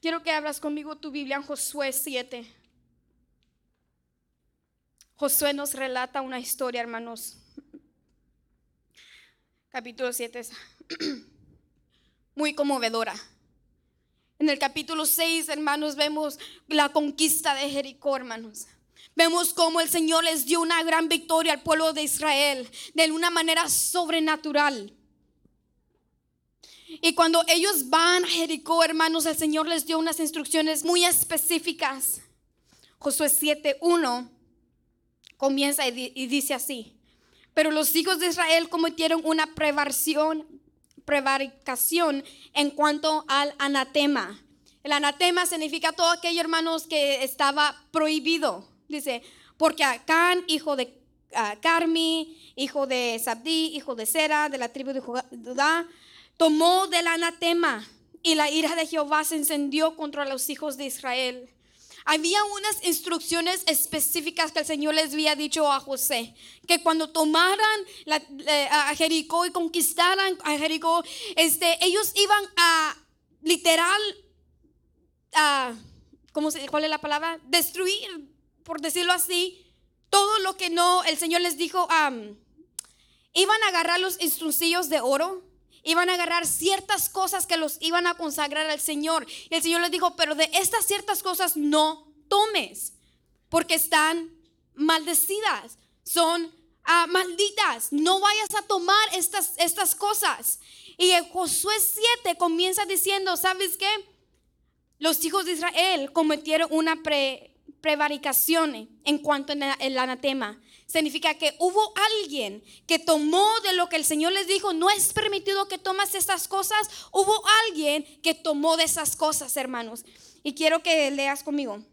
Quiero que abras conmigo tu Biblia en Josué 7. Josué nos relata una historia, hermanos. Capítulo 7 es muy conmovedora. En el capítulo 6, hermanos, vemos la conquista de Jericó, hermanos. Vemos cómo el Señor les dio una gran victoria al pueblo de Israel de una manera sobrenatural. Y cuando ellos van a Jericó, hermanos, el Señor les dio unas instrucciones muy específicas. Josué 7:1 comienza y, dice así: Pero los hijos de Israel cometieron una prevaricación, en cuanto al anatema. El anatema significa todo aquello, hermanos, que estaba prohibido. Dice, porque Acán, hijo de Carmi, hijo de Sabdi, hijo de Sera, de la tribu de Judá, tomó del anatema y la ira de Jehová se encendió contra los hijos de Israel. Había unas instrucciones específicas que el Señor les había dicho a José, que cuando tomaran eh, a Jericó y conquistaran a Jericó, este, ellos iban a literal, ¿cómo se, ¿cuál es la palabra? Destruir, por decirlo así, todo lo que no, el Señor les dijo, iban a agarrar los instrucillos de oro, iban a agarrar ciertas cosas que los iban a consagrar al Señor. Y el Señor les dijo, pero de estas ciertas cosas no tomes, porque están maldecidas, son ah, malditas. No vayas a tomar estas, estas cosas. Y Josué 7 comienza diciendo, ¿sabes qué? Los hijos de Israel cometieron una prevaricación en cuanto al anatema significa que hubo alguien que tomó de lo que el Señor les dijo, no es permitido que tomas estas cosas, hubo alguien que tomó de esas cosas, hermanos. Y quiero que leas conmigo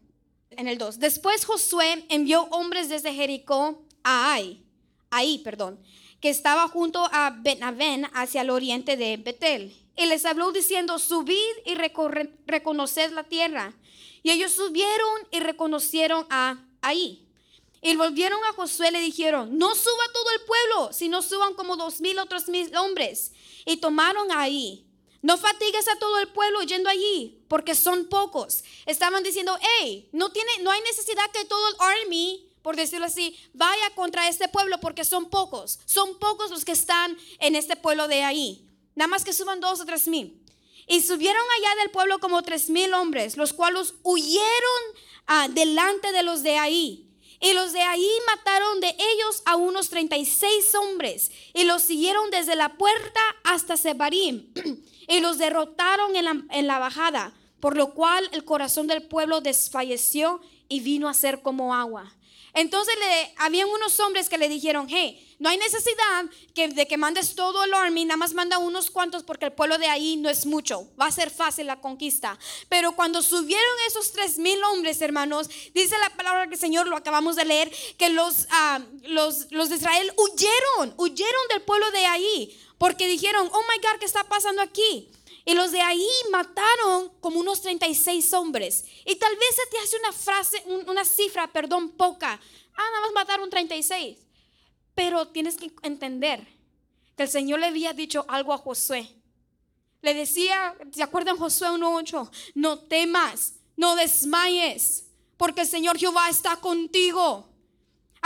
en el 2. Después Josué envió hombres desde Jericó a Ai, Ahí, perdón, que estaba junto a Benavén hacia el oriente de Betel. Y les habló diciendo, subid y reconoced la tierra. Y ellos subieron y reconocieron a Ahí. Y volvieron a Josué y le dijeron, no suba todo el pueblo, sino suban como dos mil otros mil hombres. Y tomaron ahí. No fatigues a todo el pueblo yendo allí, porque son pocos. Estaban diciendo, hey, no, tiene, no hay necesidad que todo el army, por decirlo así, vaya contra este pueblo, porque son pocos. Son pocos los que están en este pueblo de ahí. Nada más que suban dos o tres mil. Y subieron allá del pueblo como tres mil hombres, los cuales huyeron ah, delante de los de ahí y los de ahí mataron de ellos a unos 36 hombres y los siguieron desde la puerta hasta Sebarim y los derrotaron en la, en la bajada, por lo cual el corazón del pueblo desfalleció y vino a ser como agua. Entonces le, habían unos hombres que le dijeron, hey, no hay necesidad que, de que mandes todo el army, nada más manda unos cuantos porque el pueblo de ahí no es mucho, va a ser fácil la conquista. Pero cuando subieron esos tres mil hombres, hermanos, dice la palabra que el Señor, lo acabamos de leer, que los, ah, los, los de Israel huyeron, huyeron del pueblo de ahí, porque dijeron, oh my God, ¿qué está pasando aquí? Y los de ahí mataron como unos 36 hombres. Y tal vez se te hace una frase, una cifra, perdón, poca. Ah, nada más mataron 36. Pero tienes que entender que el Señor le había dicho algo a Josué. Le decía, ¿se acuerdan Josué 1.8? No temas, no desmayes, porque el Señor Jehová está contigo.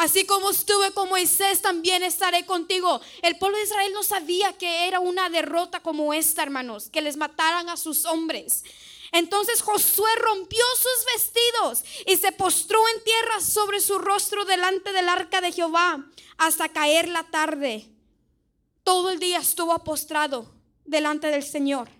Así como estuve con Moisés, también estaré contigo. El pueblo de Israel no sabía que era una derrota como esta, hermanos, que les mataran a sus hombres. Entonces Josué rompió sus vestidos y se postró en tierra sobre su rostro delante del arca de Jehová hasta caer la tarde. Todo el día estuvo postrado delante del Señor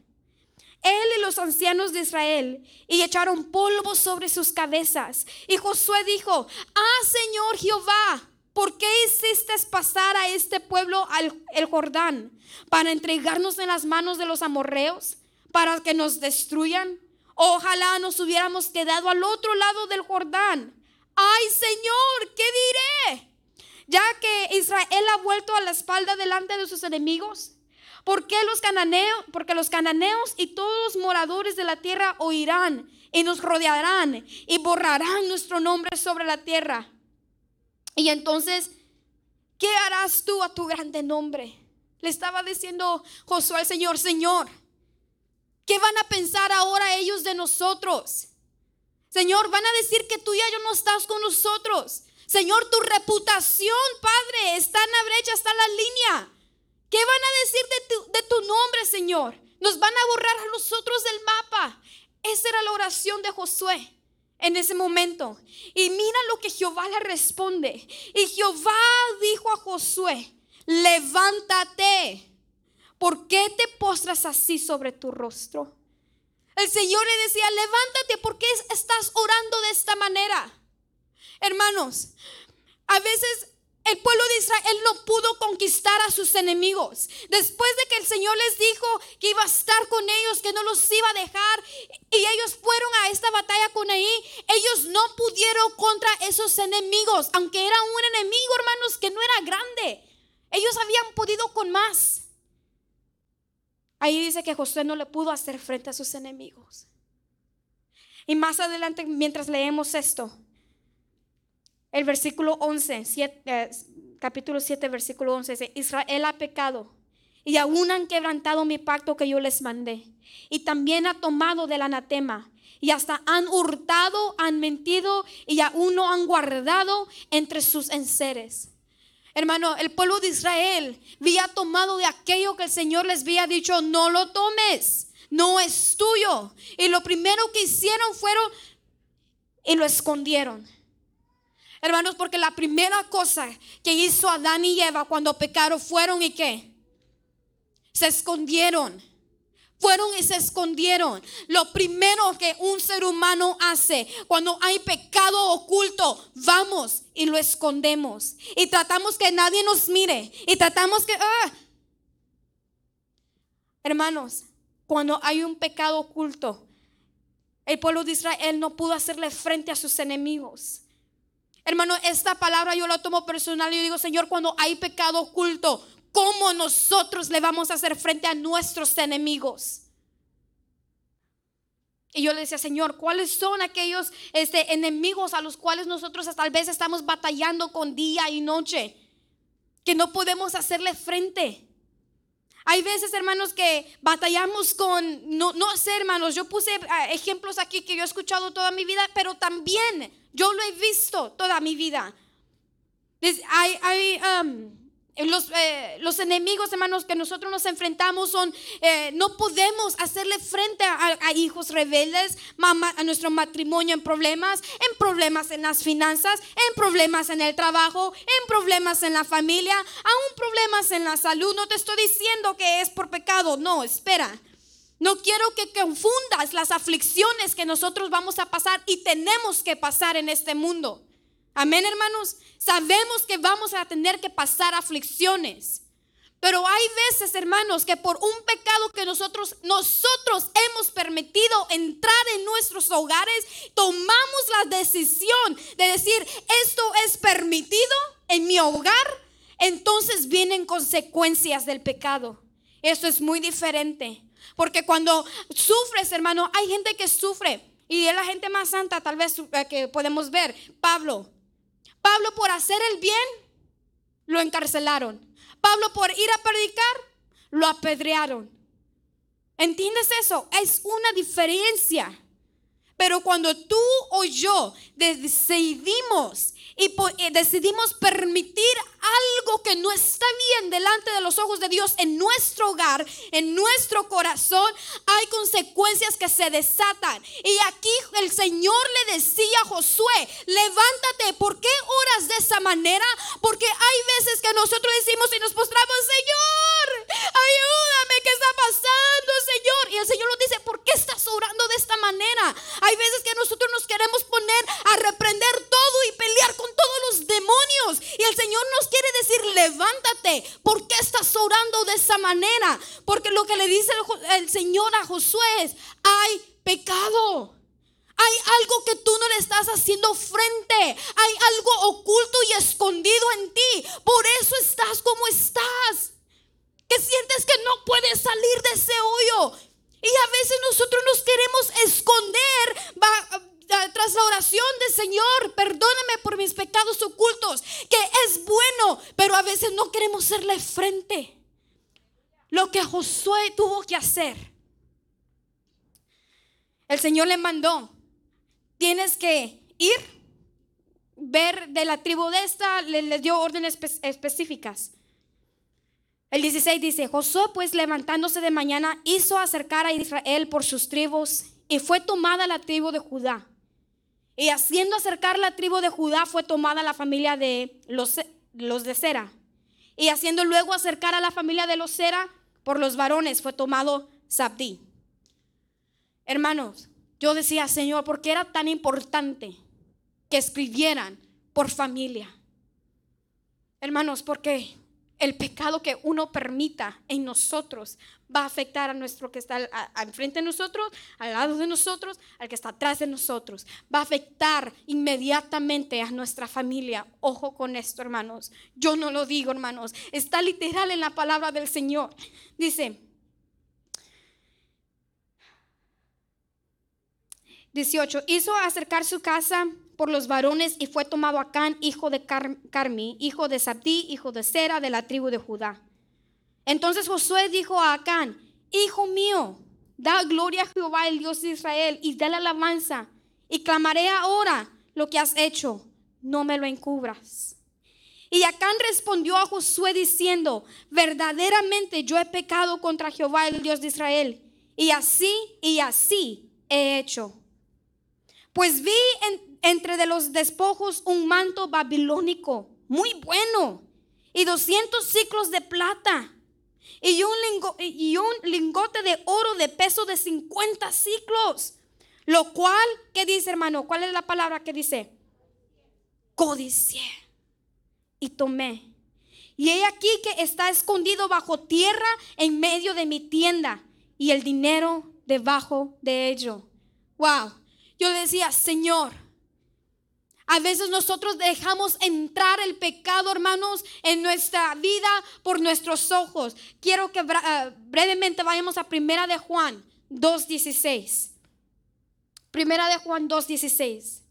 él y los ancianos de Israel, y echaron polvo sobre sus cabezas. Y Josué dijo, ah Señor Jehová, ¿por qué hiciste pasar a este pueblo al Jordán para entregarnos en las manos de los amorreos, para que nos destruyan? Ojalá nos hubiéramos quedado al otro lado del Jordán. Ay Señor, ¿qué diré? Ya que Israel ha vuelto a la espalda delante de sus enemigos. ¿Por qué los cananeos? Porque los cananeos y todos los moradores de la tierra oirán y nos rodearán y borrarán nuestro nombre sobre la tierra. Y entonces, ¿qué harás tú a tu grande nombre? Le estaba diciendo Josué al Señor, Señor, ¿Qué van a pensar ahora ellos de nosotros? Señor, van a decir que tú ya no estás con nosotros. Señor, tu reputación, Padre, está en la brecha, está en la línea. ¿Qué van a decir de tu, de tu nombre, Señor? Nos van a borrar a nosotros del mapa. Esa era la oración de Josué en ese momento. Y mira lo que Jehová le responde. Y Jehová dijo a Josué, levántate. ¿Por qué te postras así sobre tu rostro? El Señor le decía, levántate, ¿por qué estás orando de esta manera? Hermanos, a veces el pueblo de Israel no pudo conquistar a sus enemigos. Después de que el Señor les dijo que iba a estar con ellos, que no los iba a dejar, y ellos fueron a esta batalla con ahí, ellos no pudieron contra esos enemigos, aunque era un enemigo, hermanos, que no era grande. Ellos habían podido con más. Ahí dice que Josué no le pudo hacer frente a sus enemigos. Y más adelante, mientras leemos esto, el versículo 11, eh, capítulo 7, versículo 11 dice, Israel ha pecado y aún han quebrantado mi pacto que yo les mandé. Y también ha tomado del anatema y hasta han hurtado, han mentido y aún no han guardado entre sus enseres. Hermano, el pueblo de Israel había tomado de aquello que el Señor les había dicho, no lo tomes, no es tuyo. Y lo primero que hicieron fueron y lo escondieron. Hermanos, porque la primera cosa que hizo Adán y Eva cuando pecaron fueron y qué? Se escondieron. Fueron y se escondieron. Lo primero que un ser humano hace cuando hay pecado oculto, vamos y lo escondemos. Y tratamos que nadie nos mire. Y tratamos que... Ah. Hermanos, cuando hay un pecado oculto, el pueblo de Israel no pudo hacerle frente a sus enemigos. Hermano, esta palabra yo la tomo personal y digo, Señor, cuando hay pecado oculto, ¿cómo nosotros le vamos a hacer frente a nuestros enemigos? Y yo le decía, Señor, ¿cuáles son aquellos este, enemigos a los cuales nosotros tal vez estamos batallando con día y noche? Que no podemos hacerle frente. Hay veces, hermanos, que batallamos con, no, no sé, hermanos, yo puse ah, ejemplos aquí que yo he escuchado toda mi vida, pero también yo lo he visto toda mi vida. Um, los, eh, los, enemigos, hermanos, que nosotros nos enfrentamos son, eh, no podemos hacerle frente a, hijos rebeldes, a nuestro matrimonio en problemas, en problemas en las finanzas, en problemas en el trabajo, en problemas en la familia, aún problemas en la salud. No te estoy diciendo que es por pecado, no, espera. No quiero que confundas las aflicciones que nosotros vamos a pasar y tenemos que pasar en este mundo. Amén, hermanos. Sabemos que vamos a tener que pasar aflicciones. Pero hay veces, hermanos, que por un pecado que nosotros nosotros hemos permitido entrar en nuestros hogares, tomamos la decisión de decir, esto es permitido en mi hogar, entonces vienen consecuencias del pecado. Eso es muy diferente. Porque cuando sufres, hermano, hay gente que sufre. Y es la gente más santa tal vez eh, que podemos ver. Pablo. Pablo por hacer el bien, lo encarcelaron. Pablo por ir a predicar, lo apedrearon. ¿Entiendes eso? Es una diferencia. Pero cuando tú o yo decidimos y decidimos permitir algo que no está bien delante de los ojos de Dios en nuestro hogar, en nuestro corazón, hay consecuencias que se desatan. Y aquí el Señor le decía a Josué, levántate, ¿por qué oras de esa manera? Porque hay veces que nosotros decimos y nos postramos, Señor, ayúdame, Hay veces que nosotros nos queremos poner a reprender todo y pelear con todos los demonios. Y el Señor nos quiere decir, levántate. ¿Por qué estás orando de esa manera? Porque lo que le dice el, Señor a Josué es, hay pecado. Hay algo que tú no le estás haciendo frente. Hay algo oculto y escondido en ti. Por eso estás como estás. Que sientes que no puedes salir de ese hoyo. Y a veces nosotros nos queremos esconder tras la oración del Señor, perdóname por mis pecados ocultos, que es bueno, pero a veces no queremos serle frente. Lo que Josué tuvo que hacer. El Señor le mandó, tienes que ir, ver de la tribu de esta, le, dio órdenes específicas. El 16 dice, Josué pues levantándose de mañana hizo acercar a Israel por sus tribus y fue tomada la tribu de Judá. Y haciendo acercar la tribu de Judá fue tomada la familia de los, los de Sera. Y haciendo luego acercar a la familia de los Sera por los varones fue tomado Sabdí. Hermanos, yo decía, Señor, ¿por qué era tan importante que escribieran por familia? Hermanos, porque el pecado que uno permita en nosotros va a afectar a nuestro que está enfrente de nosotros, al lado de nosotros, al que está atrás de nosotros. Va a afectar inmediatamente a nuestra familia. Ojo con esto, hermanos. Yo no lo digo, hermanos. Está literal en la palabra del Señor. Dice, 18. Hizo acercar su casa por los varones y fue tomado Acán, hijo de Carmi, hijo de Sabdí, hijo de Sera, de la tribu de Judá. Entonces Josué dijo a Acán, Hijo mío, da gloria a Jehová, el Dios de Israel, y dale alabanza, y clamaré ahora lo que has hecho, no me lo encubras. Y Acán respondió a Josué diciendo, verdaderamente yo he pecado contra Jehová, el Dios de Israel, y así y así he hecho. Pues vi entre de los despojos un manto babilónico muy bueno y 200 ciclos de plata y un, lingote de oro de peso de 50 ciclos. Lo cual, ¿qué dice hermano? ¿Cuál es la palabra que dice? Codicié y tomé. Y he aquí que está escondido bajo tierra en medio de mi tienda y el dinero debajo de ello. Wow yo decía, Señor, a veces nosotros dejamos entrar el pecado, hermanos, en nuestra vida por nuestros ojos. Quiero que eh, brevemente vayamos a Primera de Juan 2.16. Primera de Juan 2.16.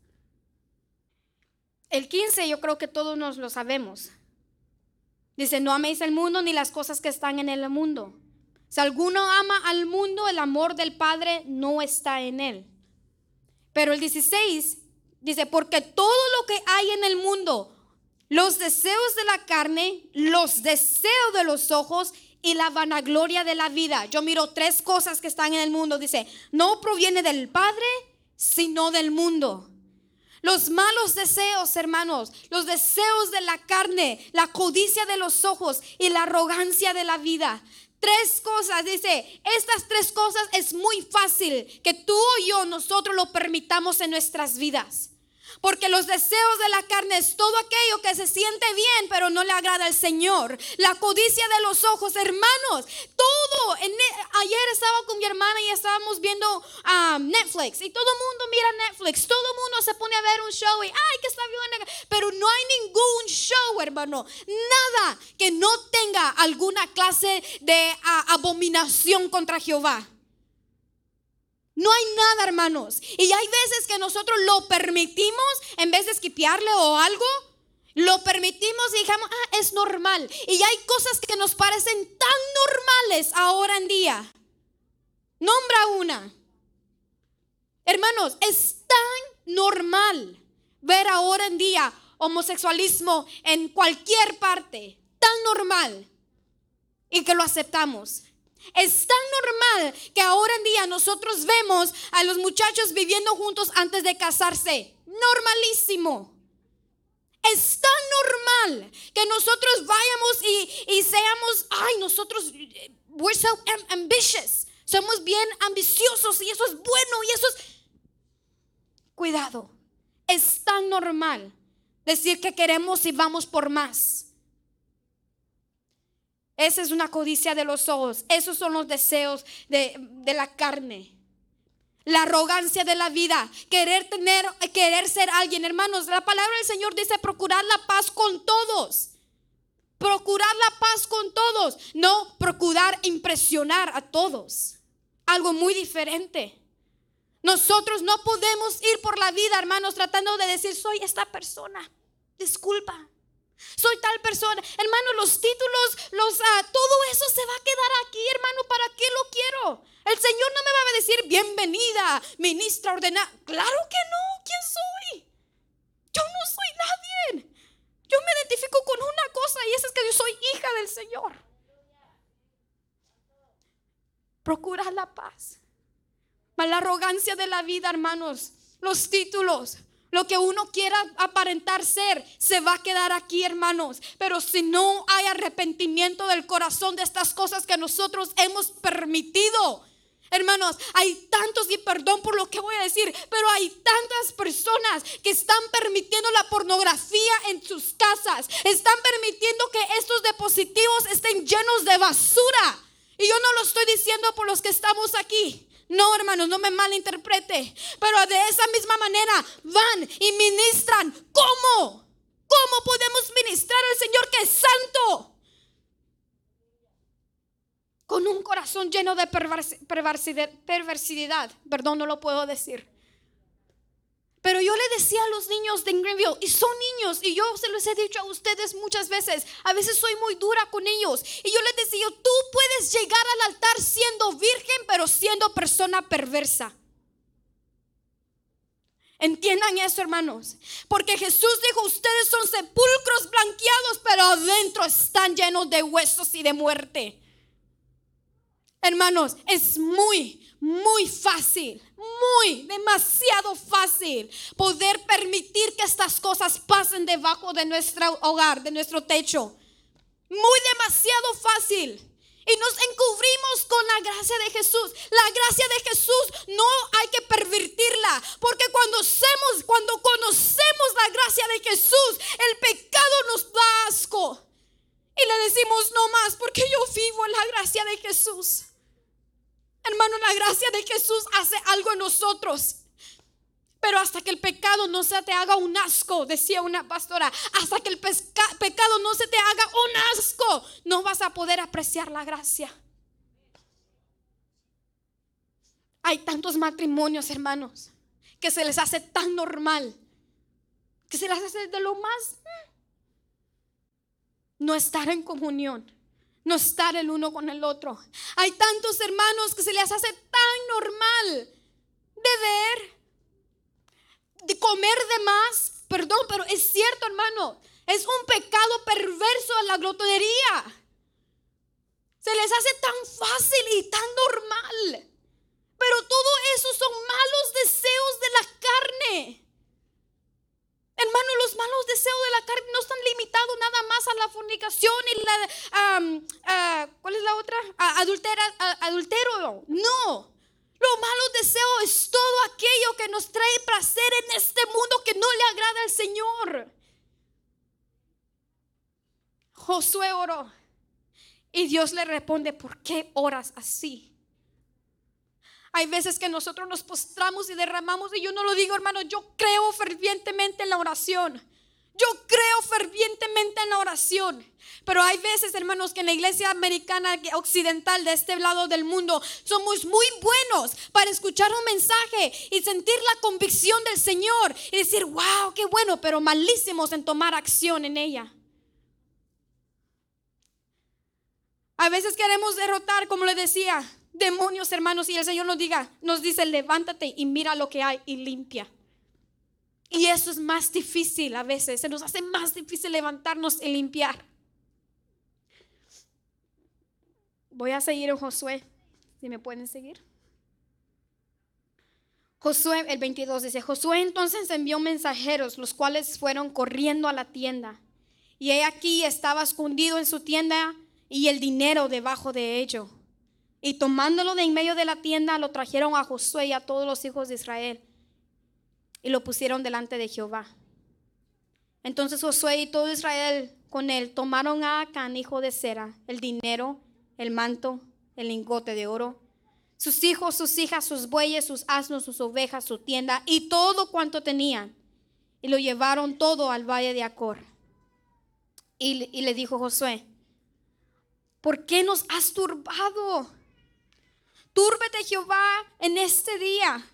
El 15 yo creo que todos nos lo sabemos. Dice, no améis el mundo ni las cosas que están en el mundo. Si alguno ama al mundo, el amor del Padre no está en él. Pero el 16 dice, porque todo lo que hay en el mundo, los deseos de la carne, los deseos de los ojos y la vanagloria de la vida. Yo miro tres cosas que están en el mundo. Dice, no proviene del Padre, sino del mundo. Los malos deseos, hermanos, los deseos de la carne, la codicia de los ojos y la arrogancia de la vida Tres cosas, dice, estas tres cosas es muy fácil que tú y yo, nosotros lo permitamos en nuestras vidas. Porque los deseos de la carne es todo aquello que se siente bien, pero no le agrada al Señor. La codicia de los ojos, hermanos. Todo. Ayer estaba con mi hermana y estábamos viendo um, Netflix. Y todo el mundo mira Netflix. Todo el mundo se pone a ver un show y, ay, que está bien. Pero no hay ningún show, hermano. Nada que no tenga alguna clase de abominación contra Jehová. No hay nada, hermanos. Y hay veces que nosotros lo permitimos en vez de esquipearle o algo. Lo permitimos y dijimos, ah, es normal. Y hay cosas que nos parecen tan normales ahora en día. Nombra una. Hermanos, es tan normal ver ahora en día homosexualismo en cualquier parte. Tan normal. Y que lo aceptamos. Es tan normal que ahora en día nosotros vemos a los muchachos viviendo juntos antes de casarse. Normalísimo. Es tan normal que nosotros vayamos y, seamos, ay, nosotros, we're so ambitious. Somos bien ambiciosos y eso es bueno y eso es... Cuidado, es tan normal decir que queremos y vamos por más. Esa es una codicia de los ojos. Esos son los deseos de, la carne. La arrogancia de la vida, querer tener, querer ser alguien. Hermanos, la palabra del Señor dice procurar la paz con todos. Procurar la paz con todos, no procurar impresionar a todos. Algo muy diferente. Nosotros no podemos ir por la vida, hermanos, tratando de decir, soy esta persona. Disculpa, Soy tal persona. Hermano, los títulos, los, ah, todo eso se va a quedar aquí, hermano. ¿Para qué lo quiero? El Señor no me va a decir bienvenida, ministra ordenada. Claro que no. ¿Quién soy? Yo no soy nadie. Yo me identifico con una cosa y esa es que yo soy hija del Señor. Procura la paz. La arrogancia de la vida, hermanos. Los títulos. Lo que uno quiera aparentar ser se va a quedar aquí, hermanos. Pero si no hay arrepentimiento del corazón de estas cosas que nosotros hemos permitido, Hermanos, hay tantos, y perdón por lo que voy a decir, pero hay tantas personas que están permitiendo la pornografía en sus casas. Están permitiendo que estos dispositivos estén llenos de basura. Y yo no lo estoy diciendo por los que estamos aquí. No, hermanos, no me malinterprete. Pero de esa misma manera van y ministran. ¿Cómo? ¿Cómo podemos ministrar al Señor que es santo? Con un corazón lleno de perversidad. Perdón, no lo puedo decir. Pero yo le decía a los niños de Greenville, y son niños, y yo se los he dicho a ustedes muchas veces, a veces soy muy dura con ellos, y yo les decía, tú puedes llegar al altar siendo virgen, pero siendo persona perversa. Entiendan eso, hermanos. Porque Jesús dijo, ustedes son sepulcros blanqueados, pero adentro están llenos de huesos y de muerte. Hermanos, es muy, muy fácil, muy, demasiado fácil poder permitir que estas cosas pasen debajo de nuestro hogar, de nuestro techo. Muy demasiado fácil. Y nos encubrimos con la gracia de Jesús. La gracia de Jesús no hay que pervertirla. Porque cuando, hacemos, cuando conocemos la gracia de Jesús, el pecado nos da asco. Y le decimos no más porque yo vivo en la gracia de Jesús. Hermano, la gracia de Jesús hace algo en nosotros. Pero hasta que el pecado no se te haga un asco, decía una pastora, hasta que el pecado no se te haga un asco, no vas a poder apreciar la gracia. Hay tantos matrimonios, hermanos, que se les hace tan normal, que se les hace de lo más mm, no estar en comunión no estar el uno con el otro. Hay tantos hermanos que se les hace tan normal beber, de comer de más. Perdón, pero es cierto, hermano. Es un pecado perverso a la glotonería. Se les hace tan fácil y tan normal. Pero todo eso son malos deseos de la carne. Hermano, los malos deseos de la carne no están limitados nada más a la fornicación y la... ¿Cuál es la otra? adultera, adultero. No. Los malos deseos es todo aquello que nos trae placer en este mundo que no le agrada al Señor. Josué oró y Dios le responde, ¿por qué oras así? Hay veces que nosotros nos postramos y derramamos, y yo no lo digo, hermano, yo creo fervientemente en la oración. Yo creo fervientemente en la oración. Pero hay veces, hermanos, que en la iglesia americana occidental de este lado del mundo somos muy buenos para escuchar un mensaje y sentir la convicción del Señor y decir, wow, qué bueno, pero malísimos en tomar acción en ella. A veces queremos derrotar, como le decía, demonios, hermanos, y el Señor nos diga, nos dice, levántate y mira lo que hay y limpia. Y eso es más difícil a veces, se nos hace más difícil levantarnos y limpiar. Voy a seguir en Josué, si me pueden seguir. Josué, el 22 dice, Josué entonces envió mensajeros, los cuales fueron corriendo a la tienda. Y he aquí estaba escondido en su tienda y el dinero debajo de ello. Y tomándolo de en medio de la tienda, lo trajeron a Josué y a todos los hijos de Israel. Y lo pusieron delante de Jehová. Entonces Josué y todo Israel con él tomaron a Acán, hijo de Sera, el dinero, el manto, el lingote de oro, sus hijos, sus hijas, sus bueyes, sus asnos, sus ovejas, su tienda y todo cuanto tenían. Y lo llevaron todo al valle de Acor. Y, y le dijo Josué, ¿por qué nos has turbado? Túrbete Jehová en este día.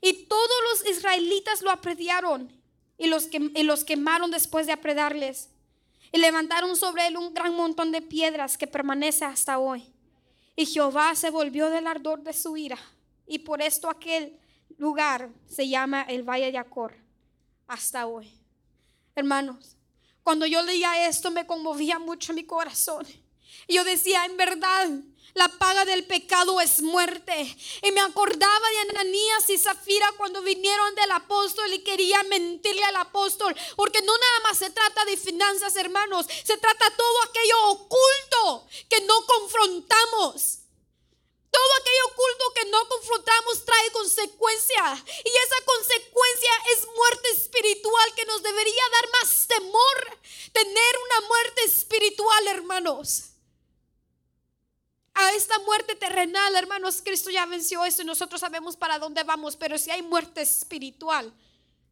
Y todos los israelitas lo aprediaron y los, que, los quemaron después de apredarles. Y levantaron sobre él un gran montón de piedras que permanece hasta hoy. Y Jehová se volvió del ardor de su ira. Y por esto aquel lugar se llama el Valle de Acor hasta hoy. Hermanos, cuando yo leía esto me conmovía mucho mi corazón. Y yo decía, en verdad, la paga del pecado es muerte. Y me acordaba de Ananías y Zafira cuando vinieron del apóstol y querían mentirle al apóstol. Porque no nada más se trata de finanzas, hermanos. Se trata todo aquello oculto que no confrontamos. Todo aquello oculto que no confrontamos trae consecuencia. Y esa consecuencia es muerte espiritual que nos debería dar más temor. Tener una muerte espiritual, hermanos a esta muerte terrenal, hermanos, Cristo ya venció eso y nosotros sabemos para dónde vamos, pero si hay muerte espiritual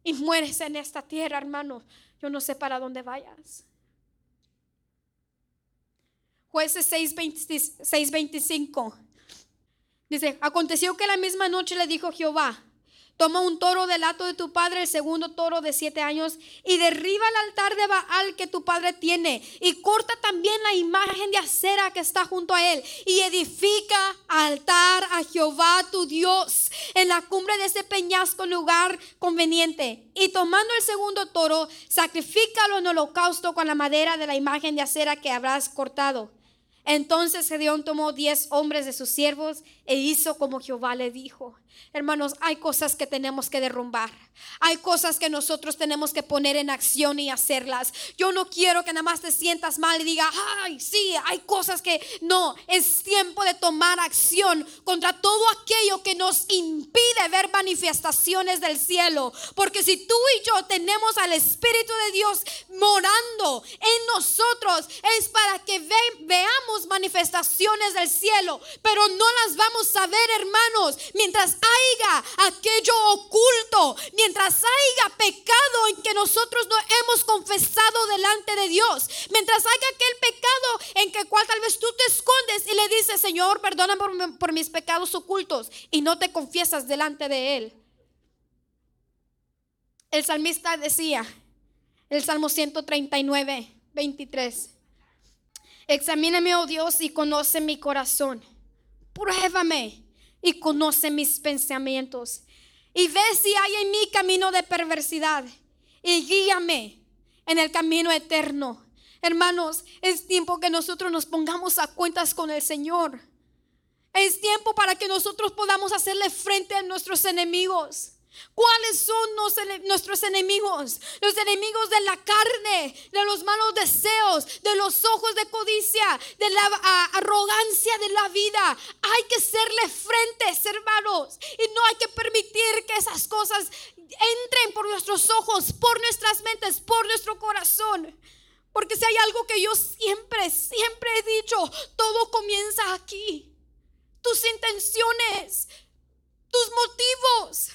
y mueres en esta tierra, hermano, yo no sé para dónde vayas. Jueces 6:25 dice, aconteció que la misma noche le dijo Jehová, Toma un toro del hato de tu padre, el segundo toro de siete años, y derriba el altar de Baal que tu padre tiene, y corta también la imagen de acera que está junto a él, y edifica altar a Jehová tu Dios en la cumbre de ese peñasco lugar conveniente. Y tomando el segundo toro, sacrifícalo en holocausto con la madera de la imagen de acera que habrás cortado. Entonces Gedeón tomó diez hombres de sus siervos e hizo como Jehová le dijo. Hermanos, hay cosas que tenemos que derrumbar. Hay cosas que nosotros tenemos que poner en acción y hacerlas. Yo no quiero que nada más te sientas mal y diga, ay, sí, hay cosas que no. Es tiempo de tomar acción contra todo aquello que nos impide ver manifestaciones del cielo. Porque si tú y yo tenemos al Espíritu de Dios morando en nosotros, es para que veamos manifestaciones del cielo. Pero no las vamos a ver, hermanos, mientras haya aquello oculto, mientras haya pecado en que nosotros no hemos confesado delante de Dios, mientras haya aquel pecado en que cual tal vez tú te escondes y le dices, Señor, perdona por, por mis pecados ocultos y no te confiesas delante de Él. El salmista decía, el Salmo 139, 23, examíname, oh Dios, y conoce mi corazón. Pruébame y conoce mis pensamientos. Y ve si hay en mí camino de perversidad. Y guíame en el camino eterno. Hermanos, es tiempo que nosotros nos pongamos a cuentas con el Señor. Es tiempo para que nosotros podamos hacerle frente a nuestros enemigos. ¿Cuáles son nuestros enemigos? Los enemigos de la carne, de los malos deseos, de los ojos de codicia, de la arrogancia de la vida. Hay que serle frentes, hermanos. Y no hay que permitir que esas cosas entren por nuestros ojos, por nuestras mentes, por nuestro corazón. Porque si hay algo que yo siempre, siempre he dicho, todo comienza aquí. Tus intenciones, tus motivos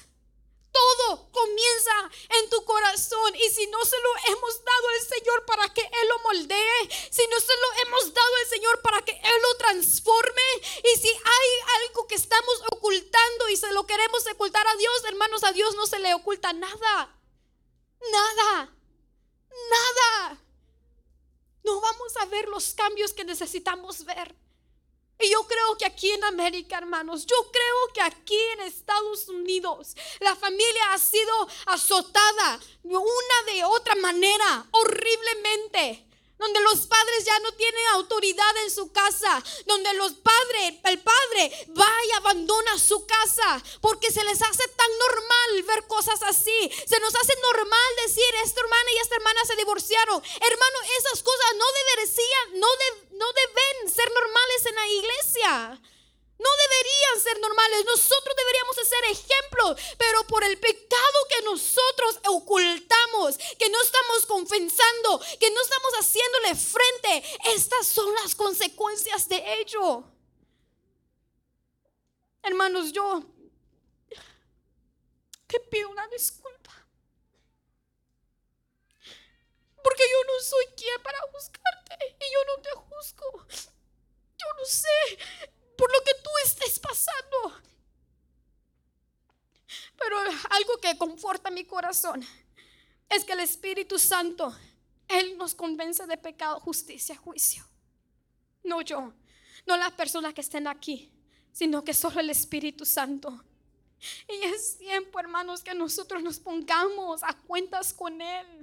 todo comienza en tu corazón. Y si no se lo hemos dado al Señor para que Él lo moldee, si no se lo hemos dado al Señor para que Él lo transforme, y si hay algo que estamos ocultando y se lo queremos ocultar a Dios, hermanos, a Dios no se le oculta nada. Nada. Nada. No vamos a ver los cambios que necesitamos ver. Y yo creo que aquí en América, hermanos, yo creo que aquí en Estados Unidos la familia ha sido azotada de una de otra manera, horriblemente donde los padres ya no tienen autoridad en su casa, donde los padres, el padre va y abandona su casa, porque se les hace tan normal ver cosas así. Se nos hace normal decir, esta hermana y esta hermana se divorciaron. Hermano, esas cosas no deberían, no, no deben ser normales en la iglesia. No deberían ser normales. Nosotros deberíamos ser ejemplos. Pero por el pecado que nosotros ocultamos, que no estamos confesando, que no estamos haciéndole frente, estas son las consecuencias de ello. Hermanos, yo te pido una disculpa. Porque yo no soy quien para y yo no te juzgo. Yo no sé por lo que tú estés pasando. Pero algo que conforta mi corazón es que el Espíritu Santo Él nos convence de pecado, justicia, juicio. No yo, no las personas que estén aquí, sino que solo el Espíritu Santo. Y es tiempo, hermanos, que nosotros nos pongamos a cuentas con Él.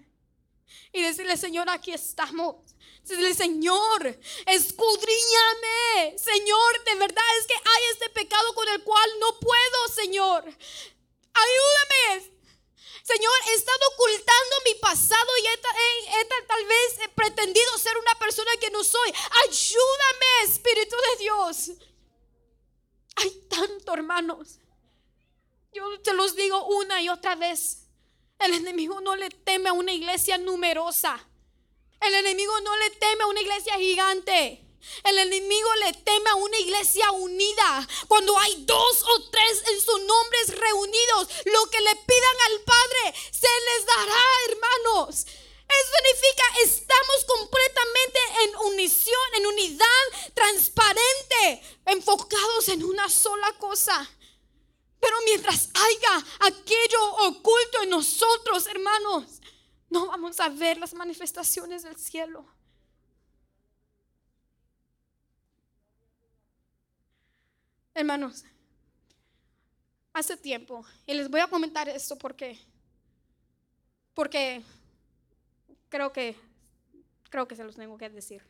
Y decirle, Señor, aquí estamos. Decirle, Señor, escudriñame. Señor, de verdad es que hay este pecado con el cual no puedo, Señor. Ayúdame. Señor, he estado ocultando mi pasado y he, tal vez he pretendido ser una persona que no soy. Ayúdame, Espíritu de Dios. Hay tanto, hermanos. Yo te los digo una y otra vez. El enemigo no le teme a una iglesia numerosa. El enemigo no le teme a una iglesia gigante. El enemigo le teme a una iglesia unida. Cuando hay dos o tres en sus nombres reunidos, lo que le pidan al Padre se les dará, hermanos. Eso significa estamos completamente en unición, en unidad transparente, enfocados en una sola cosa. Pero mientras haya aquello oculto en nosotros, hermanos, no vamos a ver las manifestaciones del cielo. Hermanos, hace tiempo, y les voy a comentar esto porque, porque creo que, creo que se los tengo que decir.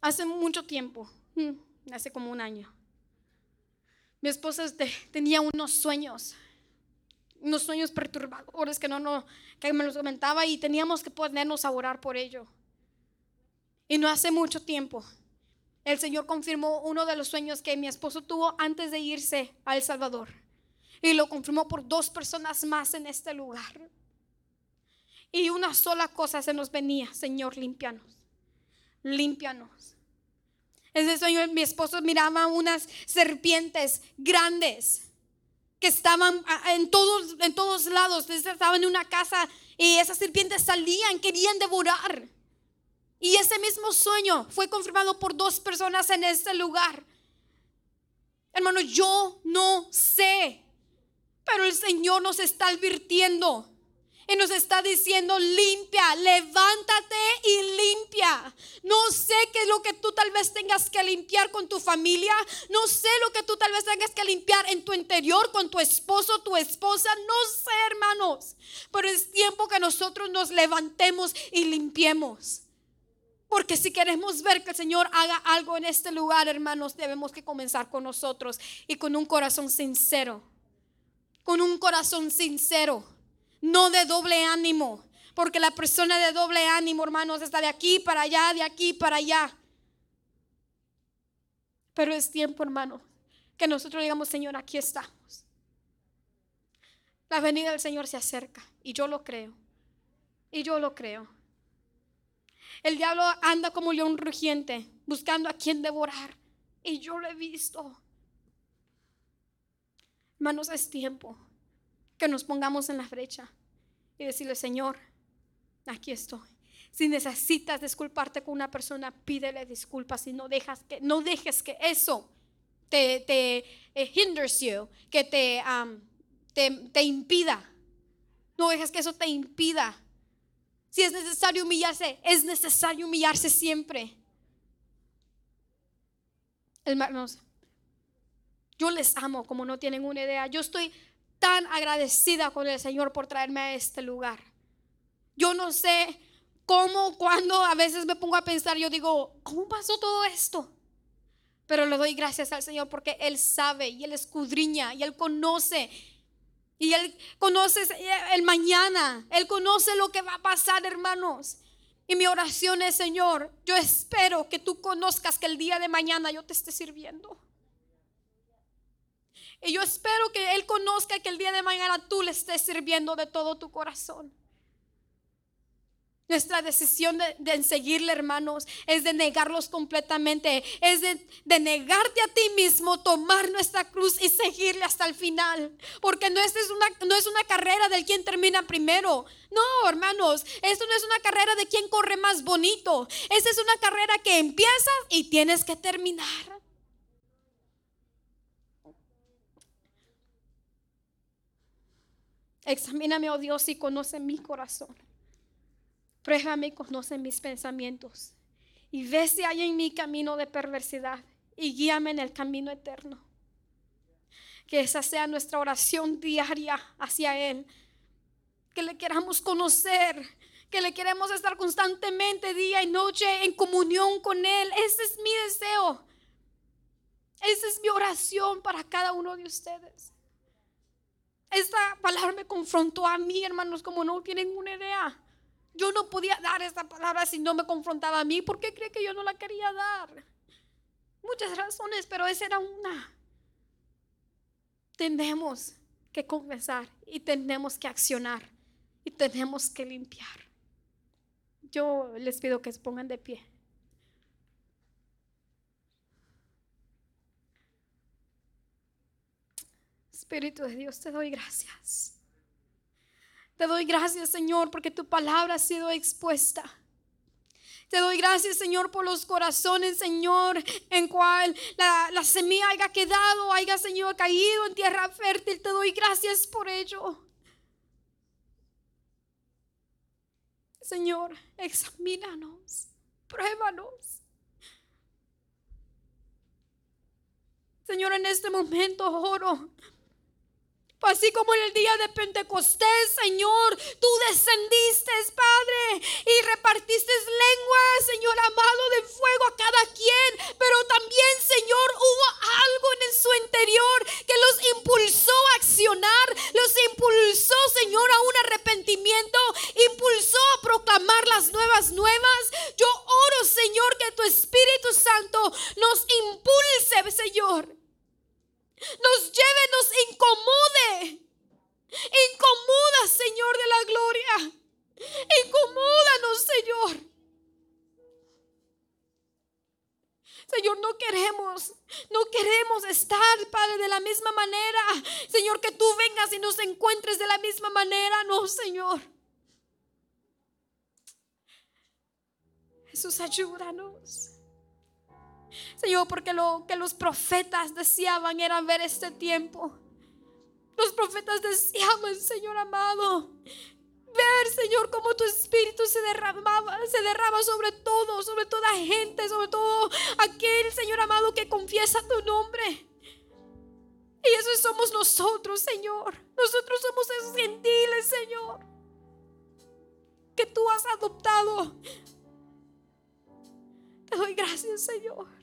Hace mucho tiempo, mm, hace como un año, mi esposa tenía unos sueños, unos sueños perturbadores que no, no, me los comentaba y teníamos que ponernos a orar por ello. Y no hace mucho tiempo, el Señor confirmó uno de los sueños que mi esposo tuvo antes de irse a El Salvador. Y lo confirmó por dos personas más en este lugar. Y una sola cosa se nos venía, Señor, limpianos, límpianos. Ese sueño mi esposo miraba unas serpientes grandes que estaban en todos, en todos lados. Estaban en una casa y esas serpientes salían, querían devorar. Y ese mismo sueño fue confirmado por dos personas en este lugar. Hermano, yo no sé, pero el Señor nos está advirtiendo y nos está diciendo, limpia, levántate y limpia. No sé qué es lo que tú tal vez tengas que limpiar con tu familia. No sé lo que tú tal vez tengas que limpiar en tu interior con tu esposo, tu esposa. No sé, hermanos. Pero es tiempo que nosotros nos levantemos y limpiemos. Porque si queremos ver que el Señor haga algo en este lugar, hermanos, debemos que comenzar con nosotros y con un corazón sincero. Con un corazón sincero no de doble ánimo, porque la persona de doble ánimo, hermanos, está de aquí para allá, de aquí para allá. Pero es tiempo, hermano, que nosotros digamos, Señor, aquí estamos. La venida del Señor se acerca y yo lo creo. Y yo lo creo. El diablo anda como león rugiente, buscando a quien devorar. Y yo lo he visto. Hermanos, es tiempo que nos pongamos en la brecha y decirle, Señor, aquí estoy. Si necesitas disculparte con una persona, pídele disculpas y no, dejas que, no dejes que eso te, te eh, hinders you, que te, te, te impida. No dejes que eso te impida. Si es necesario humillarse, es necesario humillarse siempre. Hermanos, yo les amo como no tienen una idea. Yo estoy tan agradecida con el Señor por traerme a este lugar. Yo no sé cómo, cuando a veces me pongo a pensar, yo digo, ¿cómo pasó todo esto? Pero le doy gracias al Señor porque Él sabe y Él escudriña y Él conoce. Y Él conoce el mañana. Él conoce lo que va a pasar, hermanos. Y mi oración es, Señor, yo espero que tú conozcas que el día de mañana yo te esté sirviendo. Y yo espero que Él conozca que el día de mañana tú le estés sirviendo de todo tu corazón. Nuestra decisión de, seguirle, hermanos, es de negarlos completamente, es de, negarte a ti mismo, tomar nuestra cruz y seguirle hasta el final. Porque no, es una, carrera del quien termina primero. No, hermanos, esto no es una carrera de quien corre más bonito. Esta es una carrera que empiezas y tienes que terminar. Examíname, oh Dios, y conoce mi corazón. Pruébame y conoce mis pensamientos. Y ve si hay en mi camino de perversidad y guíame en el camino eterno. Que esa sea nuestra oración diaria hacia Él. Que le queramos conocer, que le queremos estar constantemente día y noche en comunión con Él. Ese es mi deseo. Esa es mi oración para cada uno de ustedes. Esta palabra me confrontó a mí, hermanos, como no tienen una idea. Yo no podía dar esta palabra si no me confrontaba a mí. ¿Por qué cree que yo no la quería dar? Muchas razones, pero esa era una. Tenemos que confesar y tenemos que accionar y tenemos que limpiar. Yo les pido que se pongan de pie. Espíritu de Dios, te doy gracias. Te doy gracias, Señor, porque tu palabra ha sido expuesta. Te doy gracias, Señor, por los corazones, Señor, en cual la, la, semilla haya quedado, haya, Señor, caído en tierra fértil. Te doy gracias por ello. Señor, examínanos, pruébanos. Señor, en este momento oro Así como en el día de Pentecostés, Señor, tú descendiste, Padre, y repartiste lenguas, Señor amado, de fuego a cada quien. Pero también, Señor, hubo algo en su interior que los impulsó a accionar, los impulsó, Señor, a un arrepentimiento, impulsó a proclamar las nuevas nuevas. Yo oro, Señor, que tu Espíritu Santo nos impulse, Señor nos lleve, nos incomode. Incomoda, Señor de la gloria. Incomódanos, Señor. Señor, no queremos, no queremos estar, Padre, de la misma manera. Señor, que tú vengas y nos encuentres de la misma manera. No, Señor. Jesús, ayúdanos. Señor, porque lo que los profetas deseaban era ver este tiempo. Los profetas deseaban, Señor amado, ver, Señor, cómo tu espíritu se derramaba, se derrama sobre todo, sobre toda gente, sobre todo aquel, Señor amado, que confiesa tu nombre. Y eso somos nosotros, Señor. Nosotros somos esos gentiles, Señor, que tú has adoptado. Te doy gracias, Señor.